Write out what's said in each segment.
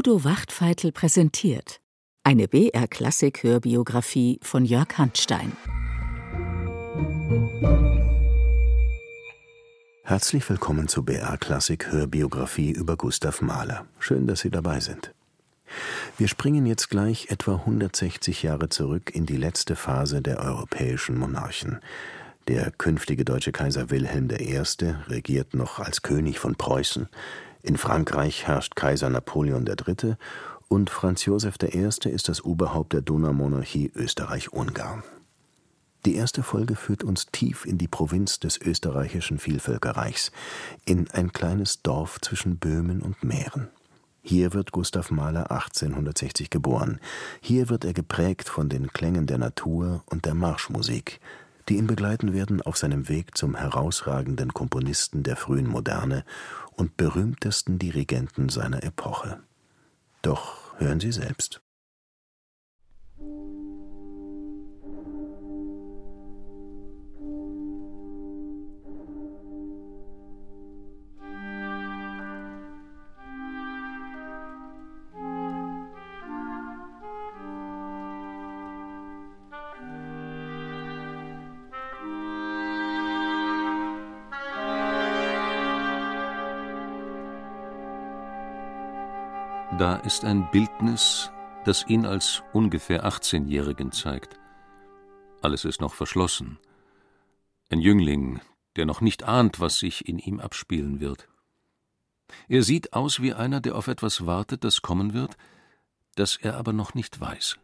Udo Wachtfeitel präsentiert eine BR-Klassik-Hörbiografie von Jörg Handstein. Herzlich willkommen zu BR Klassik Hörbiografie über Gustav Mahler. Schön, dass Sie dabei sind. Wir springen jetzt gleich etwa 160 Jahre zurück in die letzte Phase der europäischen Monarchen. Der künftige deutsche Kaiser Wilhelm I. regiert noch als König von Preußen. In Frankreich herrscht Kaiser Napoleon III. und Franz Josef I. ist das Oberhaupt der Donaumonarchie Österreich-Ungarn. Die erste Folge führt uns tief in die Provinz des österreichischen Vielvölkerreichs, in ein kleines Dorf zwischen Böhmen und Mähren. Hier wird Gustav Mahler 1860 geboren. Hier wird er geprägt von den Klängen der Natur und der Marschmusik, die ihn begleiten werden auf seinem Weg zum herausragenden Komponisten der frühen Moderne und berühmtesten Dirigenten seiner Epoche. Doch hören Sie selbst. Da ist ein Bildnis, das ihn als ungefähr 18-Jährigen zeigt. Alles ist noch verschlossen. Ein Jüngling, der noch nicht ahnt, was sich in ihm abspielen wird. Er sieht aus wie einer, der auf etwas wartet, das kommen wird, das er aber noch nicht weiß.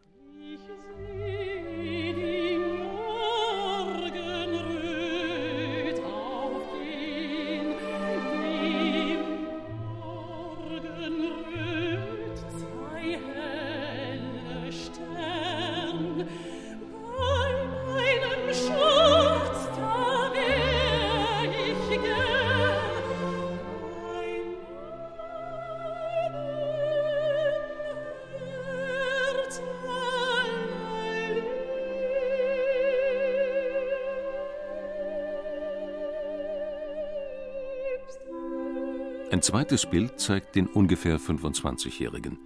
Ein zweites Bild zeigt den ungefähr 25-Jährigen.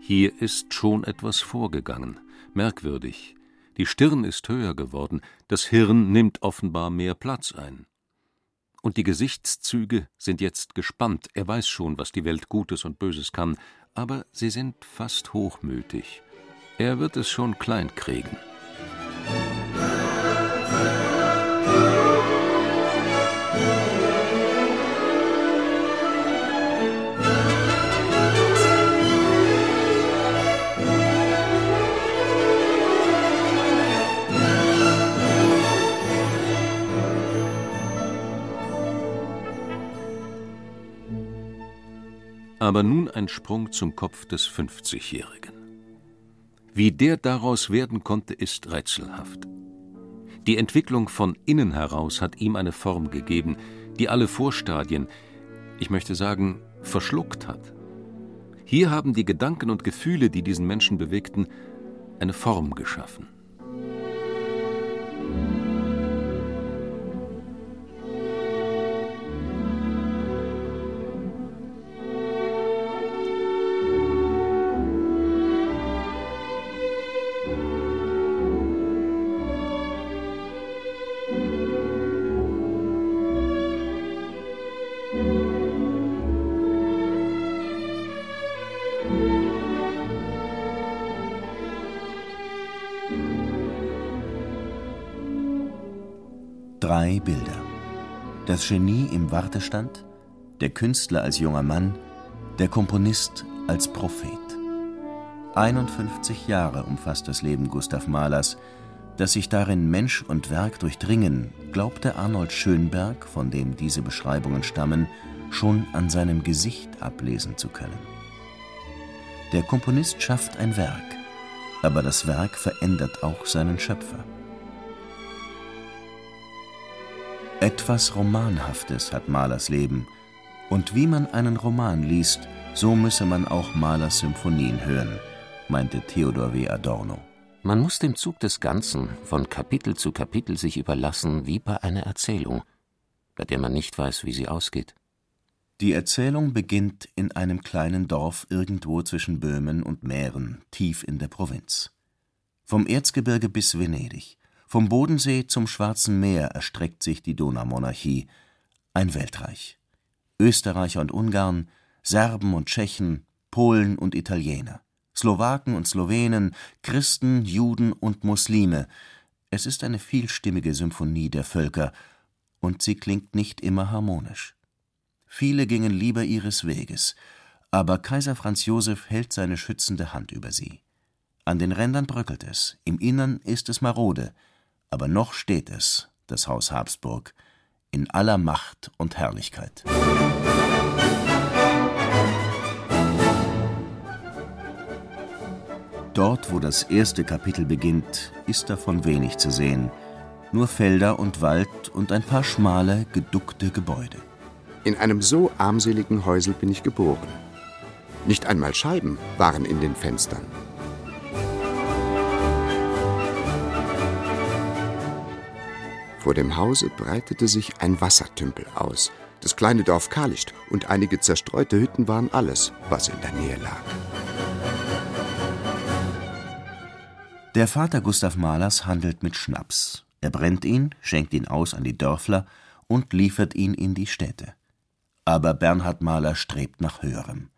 Hier ist schon etwas vorgegangen, merkwürdig. Die Stirn ist höher geworden, das Hirn nimmt offenbar mehr Platz ein. Und die Gesichtszüge sind jetzt gespannt, er weiß schon, was die Welt Gutes und Böses kann, aber sie sind fast hochmütig. Er wird es schon klein kriegen. Aber nun ein Sprung zum Kopf des 50-Jährigen. Wie der daraus werden konnte, ist rätselhaft. Die Entwicklung von innen heraus hat ihm eine Form gegeben, die alle Vorstadien, ich möchte sagen, verschluckt hat. Hier haben die Gedanken und Gefühle, die diesen Menschen bewegten, eine Form geschaffen. Drei Bilder. Das Genie im Wartestand, der Künstler als junger Mann, der Komponist als Prophet. 51 Jahre umfasst das Leben Gustav Mahlers, dass sich darin Mensch und Werk durchdringen, glaubte Arnold Schönberg, von dem diese Beschreibungen stammen, schon an seinem Gesicht ablesen zu können. Der Komponist schafft ein Werk, aber das Werk verändert auch seinen Schöpfer. Etwas Romanhaftes hat Mahlers Leben, und wie man einen Roman liest, so müsse man auch Mahlers Symphonien hören, meinte Theodor W. Adorno. Man muss dem Zug des Ganzen von Kapitel zu Kapitel sich überlassen wie bei einer Erzählung, bei der man nicht weiß, wie sie ausgeht. Die Erzählung beginnt in einem kleinen Dorf irgendwo zwischen Böhmen und Mähren, tief in der Provinz. Vom Erzgebirge bis Venedig, vom Bodensee zum Schwarzen Meer erstreckt sich die Donaumonarchie, ein Weltreich. Österreicher und Ungarn, Serben und Tschechen, Polen und Italiener, Slowaken und Slowenen, Christen, Juden und Muslime. Es ist eine vielstimmige Symphonie der Völker, und sie klingt nicht immer harmonisch. Viele gingen lieber ihres Weges, aber Kaiser Franz Josef hält seine schützende Hand über sie. An den Rändern bröckelt es, im Innern ist es marode, aber noch steht es, das Haus Habsburg, in aller Macht und Herrlichkeit. Dort, wo das erste Kapitel beginnt, ist davon wenig zu sehen. Nur Felder und Wald und ein paar schmale, geduckte Gebäude. In einem so armseligen Häusel bin ich geboren. Nicht einmal Scheiben waren in den Fenstern. Vor dem Hause breitete sich ein Wassertümpel aus. Das kleine Dorf Kalicht und einige zerstreute Hütten waren alles, was in der Nähe lag. Der Vater Gustav Mahlers handelt mit Schnaps. Er brennt ihn, schenkt ihn aus an die Dörfler und liefert ihn in die Städte. Aber Bernhard Mahler strebt nach Höherem.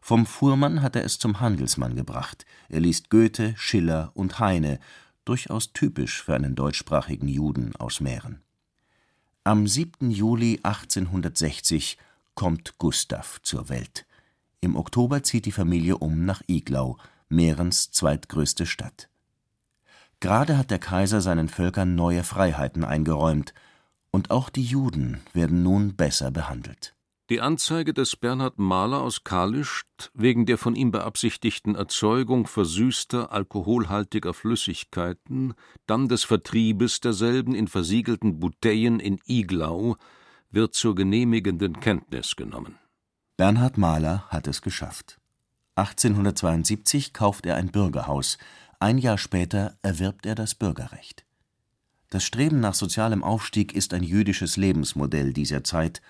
Vom Fuhrmann hat er es zum Handelsmann gebracht. Er liest Goethe, Schiller und Heine, durchaus typisch für einen deutschsprachigen Juden aus Mähren. Am 7. Juli 1860 kommt Gustav zur Welt. Im Oktober zieht die Familie um nach Iglau, Mährens zweitgrößte Stadt. Gerade hat der Kaiser seinen Völkern neue Freiheiten eingeräumt, und auch die Juden werden nun besser behandelt die Anzeige des Bernhard Mahler aus Kalischt wegen der von ihm beabsichtigten Erzeugung versüßter, alkoholhaltiger Flüssigkeiten, dann des Vertriebes derselben in versiegelten Bouteillen in Iglau wird zur genehmigenden Kenntnis genommen. Bernhard Mahler hat es geschafft. 1872 kauft er ein Bürgerhaus, ein Jahr später erwirbt er das Bürgerrecht. Das Streben nach sozialem Aufstieg ist ein jüdisches Lebensmodell dieser Zeit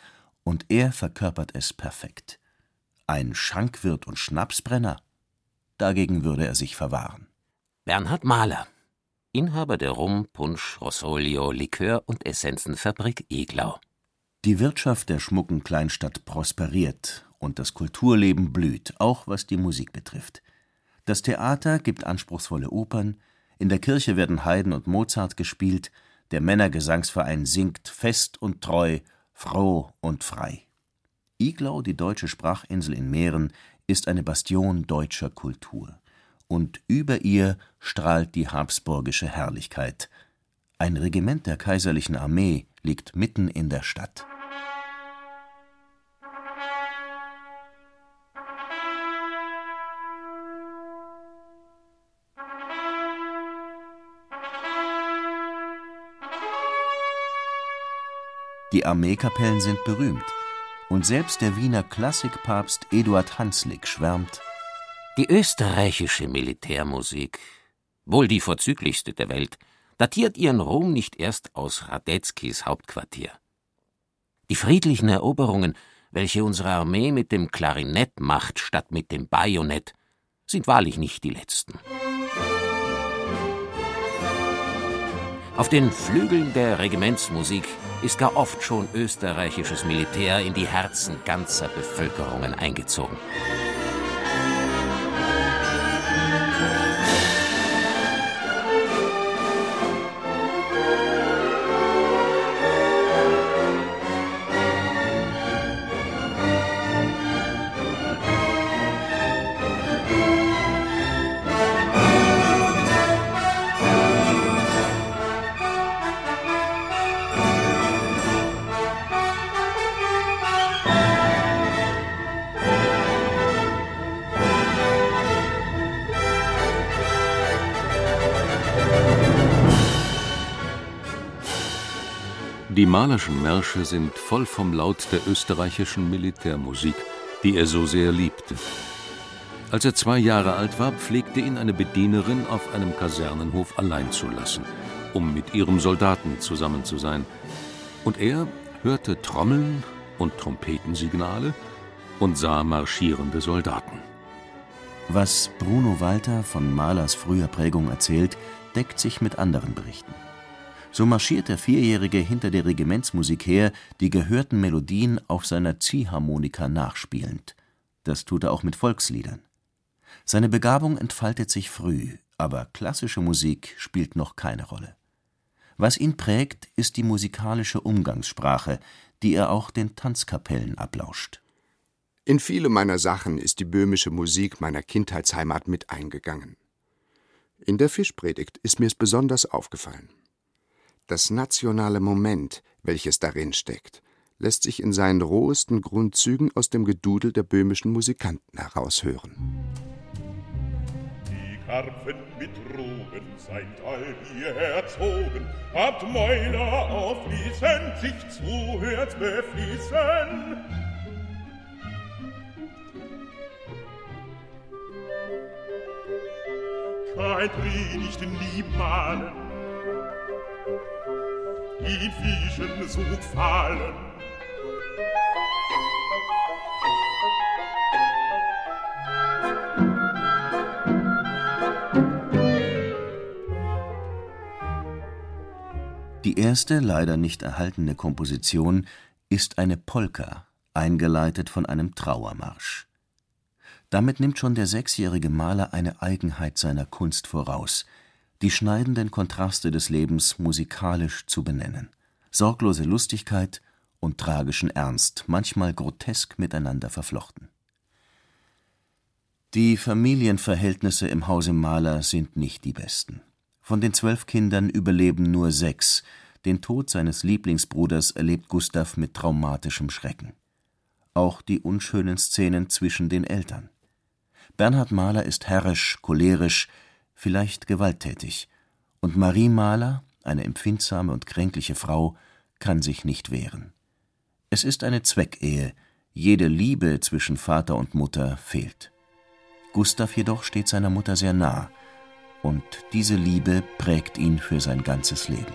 und er verkörpert es perfekt. Ein Schankwirt und Schnapsbrenner? Dagegen würde er sich verwahren. Bernhard Mahler, Inhaber der Rum, Punsch, Rossolio, Likör und Essenzenfabrik Eglau. Die Wirtschaft der schmucken Kleinstadt prosperiert und das Kulturleben blüht, auch was die Musik betrifft. Das Theater gibt anspruchsvolle Opern, in der Kirche werden Haydn und Mozart gespielt, der Männergesangsverein singt fest und treu froh und frei. Iglau, die deutsche Sprachinsel in Mähren, ist eine Bastion deutscher Kultur. Und über ihr strahlt die habsburgische Herrlichkeit. Ein Regiment der kaiserlichen Armee liegt mitten in der Stadt. Die Armeekapellen sind berühmt. Und selbst der Wiener Klassikpapst Eduard Hanslick schwärmt: Die österreichische Militärmusik, wohl die vorzüglichste der Welt, datiert ihren Ruhm nicht erst aus Radetzkys Hauptquartier. Die friedlichen Eroberungen, welche unsere Armee mit dem Klarinett macht statt mit dem Bajonett, sind wahrlich nicht die letzten. Auf den Flügeln der Regimentsmusik ist gar oft schon österreichisches Militär in die Herzen ganzer Bevölkerungen eingezogen. Malerschen Märsche sind voll vom Laut der österreichischen Militärmusik, die er so sehr liebte. Als er zwei Jahre alt war, pflegte ihn eine Bedienerin auf einem Kasernenhof allein zu lassen, um mit ihrem Soldaten zusammen zu sein. Und er hörte Trommeln, und Trompetensignale und sah marschierende Soldaten. Was Bruno Walter von Mahlers früher Prägung erzählt, deckt sich mit anderen Berichten. So marschiert der Vierjährige hinter der Regimentsmusik her, die gehörten Melodien auf seiner Ziehharmonika nachspielend. Das tut er auch mit Volksliedern. Seine Begabung entfaltet sich früh, aber klassische Musik spielt noch keine Rolle. Was ihn prägt, ist die musikalische Umgangssprache, die er auch den Tanzkapellen ablauscht. In viele meiner Sachen ist die böhmische Musik meiner Kindheitsheimat mit eingegangen. In der Fischpredigt ist mir es besonders aufgefallen. Das nationale Moment, welches darin steckt, lässt sich in seinen rohesten Grundzügen aus dem Gedudel der böhmischen Musikanten heraushören. Karpfen mit Drogen seid all ihr erzogen, habt Mäuler aufließen, sich zuhört befließen. Kein Predigten lieb malen, in Fischen sucht fallen, Die erste, leider nicht erhaltene Komposition ist eine Polka, eingeleitet von einem Trauermarsch. Damit nimmt schon der sechsjährige Maler eine Eigenheit seiner Kunst voraus, die schneidenden Kontraste des Lebens musikalisch zu benennen, sorglose Lustigkeit und tragischen Ernst, manchmal grotesk miteinander verflochten. Die Familienverhältnisse im Hause Maler sind nicht die besten von den zwölf Kindern überleben nur sechs, den Tod seines Lieblingsbruders erlebt Gustav mit traumatischem Schrecken. Auch die unschönen Szenen zwischen den Eltern. Bernhard Mahler ist herrisch, cholerisch, vielleicht gewalttätig, und Marie Mahler, eine empfindsame und kränkliche Frau, kann sich nicht wehren. Es ist eine Zweckehe, jede Liebe zwischen Vater und Mutter fehlt. Gustav jedoch steht seiner Mutter sehr nah, und diese Liebe prägt ihn für sein ganzes Leben.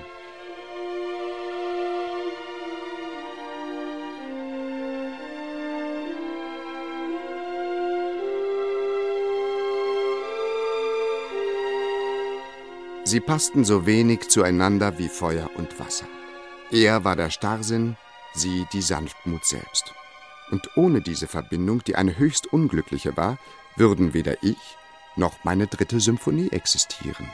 Sie passten so wenig zueinander wie Feuer und Wasser. Er war der Starrsinn, sie die Sanftmut selbst. Und ohne diese Verbindung, die eine höchst unglückliche war, würden weder ich noch meine dritte Symphonie existieren.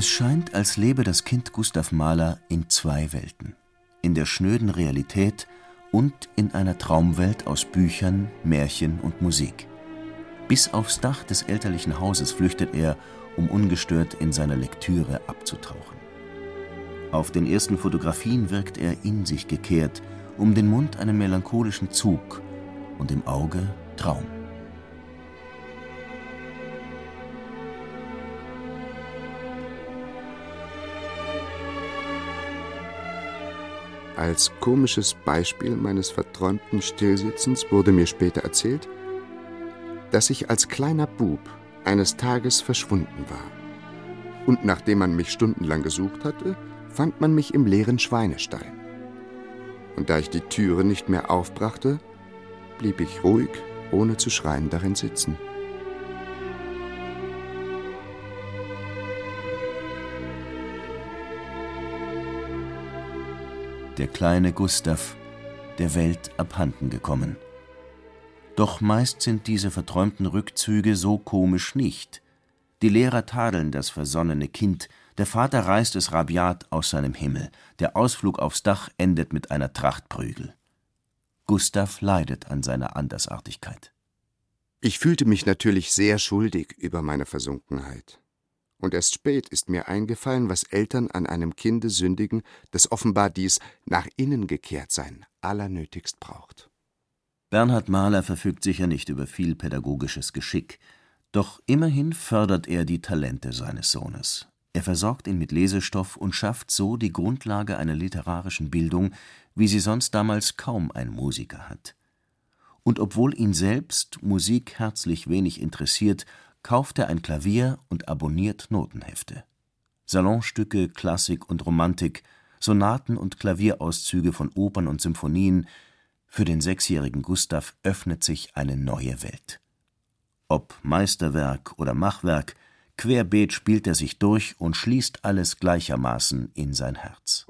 Es scheint, als lebe das Kind Gustav Mahler in zwei Welten: in der schnöden Realität und in einer Traumwelt aus Büchern, Märchen und Musik. Bis aufs Dach des elterlichen Hauses flüchtet er, um ungestört in seiner Lektüre abzutauchen. Auf den ersten Fotografien wirkt er in sich gekehrt, um den Mund einen melancholischen Zug und im Auge Traum. Als komisches Beispiel meines verträumten Stillsitzens wurde mir später erzählt, dass ich als kleiner Bub eines Tages verschwunden war. Und nachdem man mich stundenlang gesucht hatte, fand man mich im leeren Schweinestall. Und da ich die Türe nicht mehr aufbrachte, blieb ich ruhig, ohne zu schreien, darin sitzen. Der kleine Gustav, der Welt abhanden gekommen. Doch meist sind diese verträumten Rückzüge so komisch nicht. Die Lehrer tadeln das versonnene Kind, der Vater reißt es rabiat aus seinem Himmel, der Ausflug aufs Dach endet mit einer Tracht Prügel. Gustav leidet an seiner Andersartigkeit. Ich fühlte mich natürlich sehr schuldig über meine Versunkenheit. Und erst spät ist mir eingefallen, was Eltern an einem Kinde sündigen, das offenbar dies nach innen gekehrt sein allernötigst braucht. Bernhard Mahler verfügt sicher nicht über viel pädagogisches Geschick, doch immerhin fördert er die Talente seines Sohnes. Er versorgt ihn mit Lesestoff und schafft so die Grundlage einer literarischen Bildung, wie sie sonst damals kaum ein Musiker hat. Und obwohl ihn selbst Musik herzlich wenig interessiert, kauft er ein Klavier und abonniert Notenhefte. Salonstücke, Klassik und Romantik, Sonaten und Klavierauszüge von Opern und Symphonien für den sechsjährigen Gustav öffnet sich eine neue Welt. Ob Meisterwerk oder Machwerk, querbeet spielt er sich durch und schließt alles gleichermaßen in sein Herz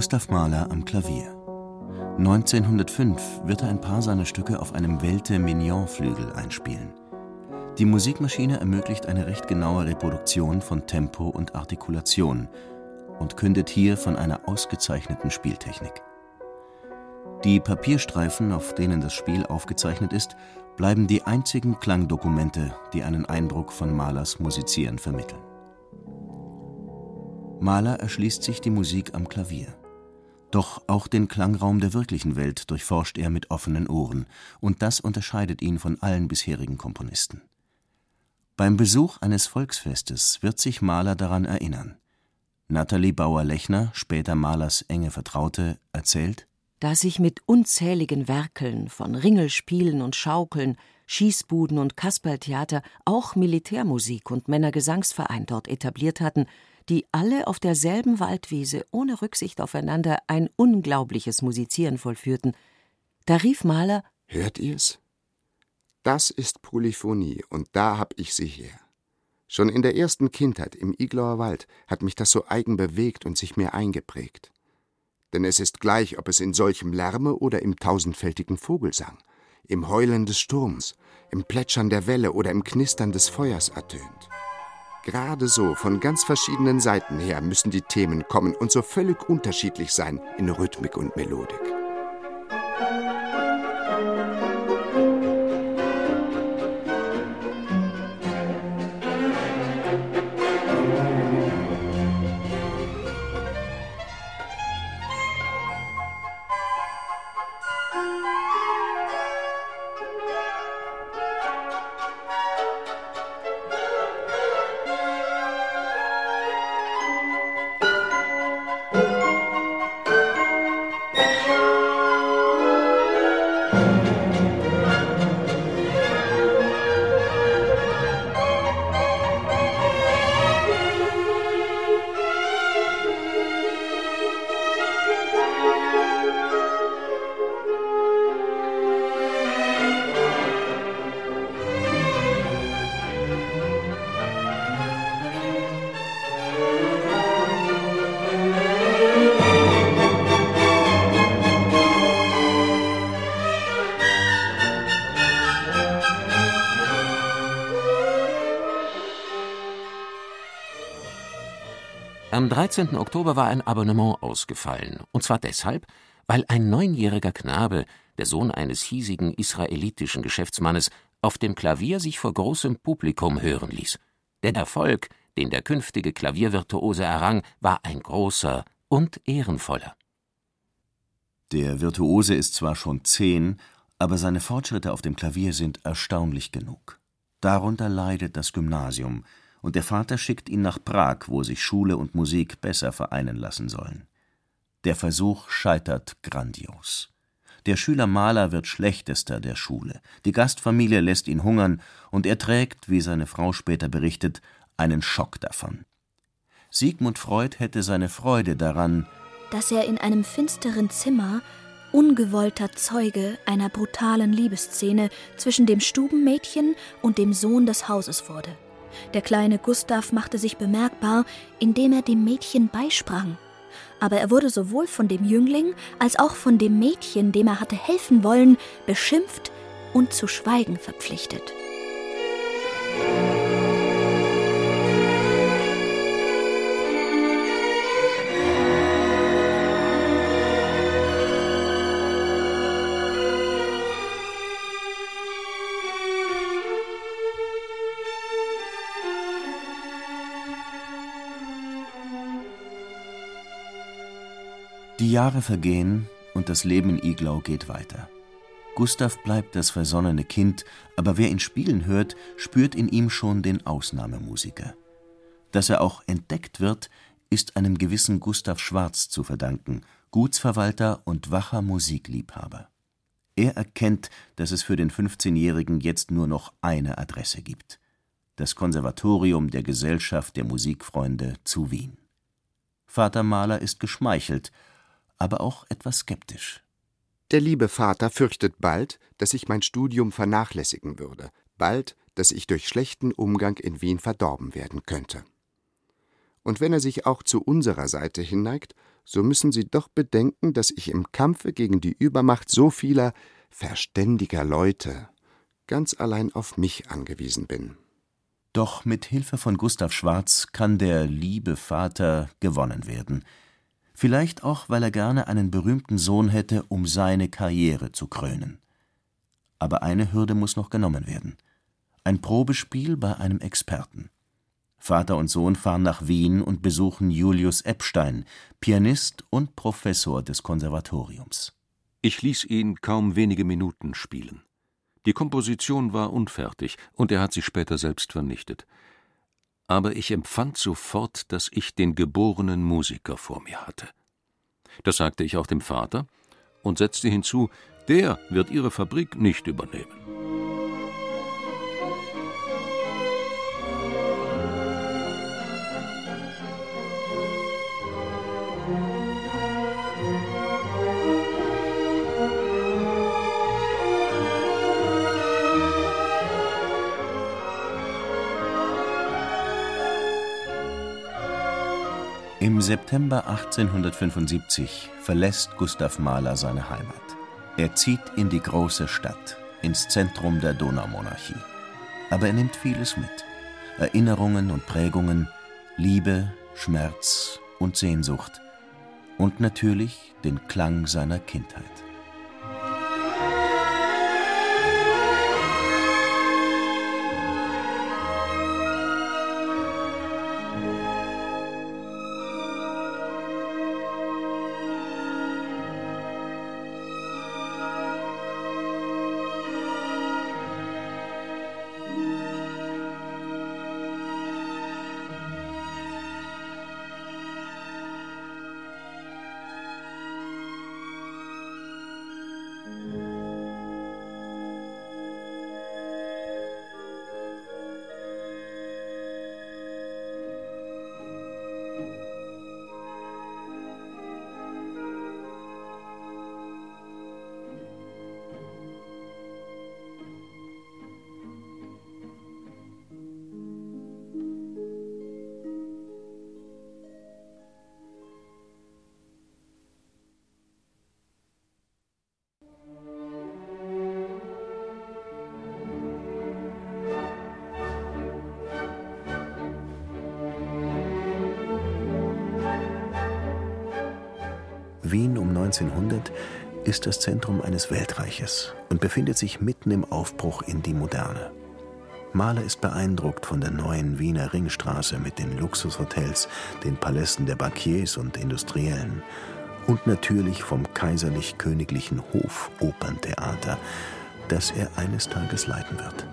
Gustav Mahler am Klavier. 1905 wird er ein paar seiner Stücke auf einem Welte-Mignon-Flügel einspielen. Die Musikmaschine ermöglicht eine recht genaue Reproduktion von Tempo und Artikulation und kündet hier von einer ausgezeichneten Spieltechnik. Die Papierstreifen, auf denen das Spiel aufgezeichnet ist, bleiben die einzigen Klangdokumente, die einen Eindruck von Mahlers Musizieren vermitteln. Mahler erschließt sich die Musik am Klavier. Doch auch den Klangraum der wirklichen Welt durchforscht er mit offenen Ohren, und das unterscheidet ihn von allen bisherigen Komponisten. Beim Besuch eines Volksfestes wird sich Mahler daran erinnern. Nathalie Bauer-Lechner, später Mahlers enge Vertraute, erzählt: Da sich mit unzähligen Werkeln von Ringelspielen und Schaukeln, Schießbuden und Kasperltheater auch Militärmusik und Männergesangsverein dort etabliert hatten, die alle auf derselben Waldwiese ohne Rücksicht aufeinander ein unglaubliches Musizieren vollführten. Da rief Mahler: Hört ihr's? Das ist Polyphonie, und da hab ich sie her. Schon in der ersten Kindheit im Iglauer Wald hat mich das so eigen bewegt und sich mir eingeprägt. Denn es ist gleich, ob es in solchem Lärme oder im tausendfältigen Vogelsang, im Heulen des Sturms, im Plätschern der Welle oder im Knistern des Feuers ertönt. Gerade so, von ganz verschiedenen Seiten her müssen die Themen kommen und so völlig unterschiedlich sein in Rhythmik und Melodik. 13. Oktober war ein Abonnement ausgefallen, und zwar deshalb, weil ein neunjähriger Knabe, der Sohn eines hiesigen israelitischen Geschäftsmannes, auf dem Klavier sich vor großem Publikum hören ließ. Der Erfolg, den der künftige Klaviervirtuose errang, war ein großer und ehrenvoller. Der Virtuose ist zwar schon zehn, aber seine Fortschritte auf dem Klavier sind erstaunlich genug. Darunter leidet das Gymnasium, und der Vater schickt ihn nach Prag, wo sich Schule und Musik besser vereinen lassen sollen. Der Versuch scheitert grandios. Der Schüler Maler wird Schlechtester der Schule, die Gastfamilie lässt ihn hungern, und er trägt, wie seine Frau später berichtet, einen Schock davon. Sigmund Freud hätte seine Freude daran, dass er in einem finsteren Zimmer ungewollter Zeuge einer brutalen Liebesszene zwischen dem Stubenmädchen und dem Sohn des Hauses wurde. Der kleine Gustav machte sich bemerkbar, indem er dem Mädchen beisprang. Aber er wurde sowohl von dem Jüngling als auch von dem Mädchen, dem er hatte helfen wollen, beschimpft und zu schweigen verpflichtet. Jahre vergehen und das Leben in Iglau geht weiter. Gustav bleibt das versonnene Kind, aber wer ihn spielen hört, spürt in ihm schon den Ausnahmemusiker. Dass er auch entdeckt wird, ist einem gewissen Gustav Schwarz zu verdanken, Gutsverwalter und wacher Musikliebhaber. Er erkennt, dass es für den 15-Jährigen jetzt nur noch eine Adresse gibt: das Konservatorium der Gesellschaft der Musikfreunde zu Wien. Vater Mahler ist geschmeichelt aber auch etwas skeptisch. Der liebe Vater fürchtet bald, dass ich mein Studium vernachlässigen würde, bald, dass ich durch schlechten Umgang in Wien verdorben werden könnte. Und wenn er sich auch zu unserer Seite hinneigt, so müssen Sie doch bedenken, dass ich im Kampfe gegen die Übermacht so vieler verständiger Leute ganz allein auf mich angewiesen bin. Doch mit Hilfe von Gustav Schwarz kann der liebe Vater gewonnen werden – vielleicht auch, weil er gerne einen berühmten Sohn hätte, um seine Karriere zu krönen. Aber eine Hürde muss noch genommen werden: ein Probespiel bei einem Experten. Vater und Sohn fahren nach Wien und besuchen Julius Epstein, Pianist und Professor des Konservatoriums. Ich ließ ihn kaum wenige Minuten spielen. Die Komposition war unfertig, und er hat sie später selbst vernichtet aber ich empfand sofort, dass ich den geborenen Musiker vor mir hatte. Das sagte ich auch dem Vater und setzte hinzu, der wird ihre Fabrik nicht übernehmen. Im September 1875 verlässt Gustav Mahler seine Heimat. Er zieht in die große Stadt, ins Zentrum der Donaumonarchie. Aber er nimmt vieles mit. Erinnerungen und Prägungen, Liebe, Schmerz und Sehnsucht. Und natürlich den Klang seiner Kindheit. Wien um 1900 ist das Zentrum eines Weltreiches und befindet sich mitten im Aufbruch in die Moderne. Mahler ist beeindruckt von der neuen Wiener Ringstraße mit den Luxushotels, den Palästen der Bankiers und Industriellen und natürlich vom kaiserlich-königlichen Hofoperntheater, das er eines Tages leiten wird.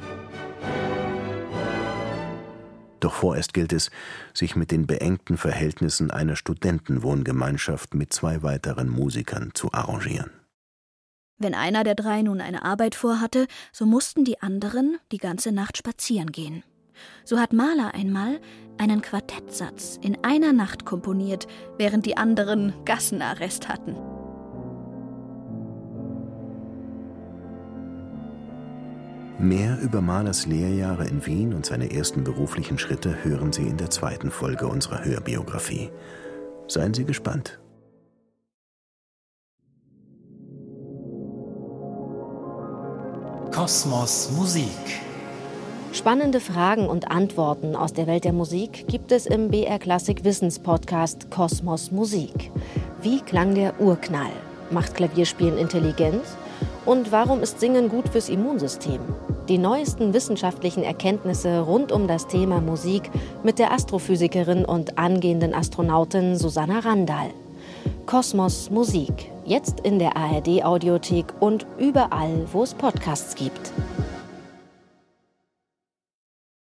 Doch vorerst gilt es, sich mit den beengten Verhältnissen einer Studentenwohngemeinschaft mit zwei weiteren Musikern zu arrangieren. Wenn einer der drei nun eine Arbeit vorhatte, so mussten die anderen die ganze Nacht spazieren gehen. So hat Mahler einmal einen Quartettsatz in einer Nacht komponiert, während die anderen Gassenarrest hatten. Mehr über Mahlers Lehrjahre in Wien und seine ersten beruflichen Schritte hören Sie in der zweiten Folge unserer Hörbiografie. Seien Sie gespannt. Kosmos Musik. Spannende Fragen und Antworten aus der Welt der Musik gibt es im BR Klassik Wissenspodcast Kosmos Musik. Wie klang der Urknall? Macht Klavierspielen intelligent? Und warum ist Singen gut fürs Immunsystem? Die neuesten wissenschaftlichen Erkenntnisse rund um das Thema Musik mit der Astrophysikerin und angehenden Astronautin Susanna Randall. Kosmos Musik, jetzt in der ARD Audiothek und überall, wo es Podcasts gibt.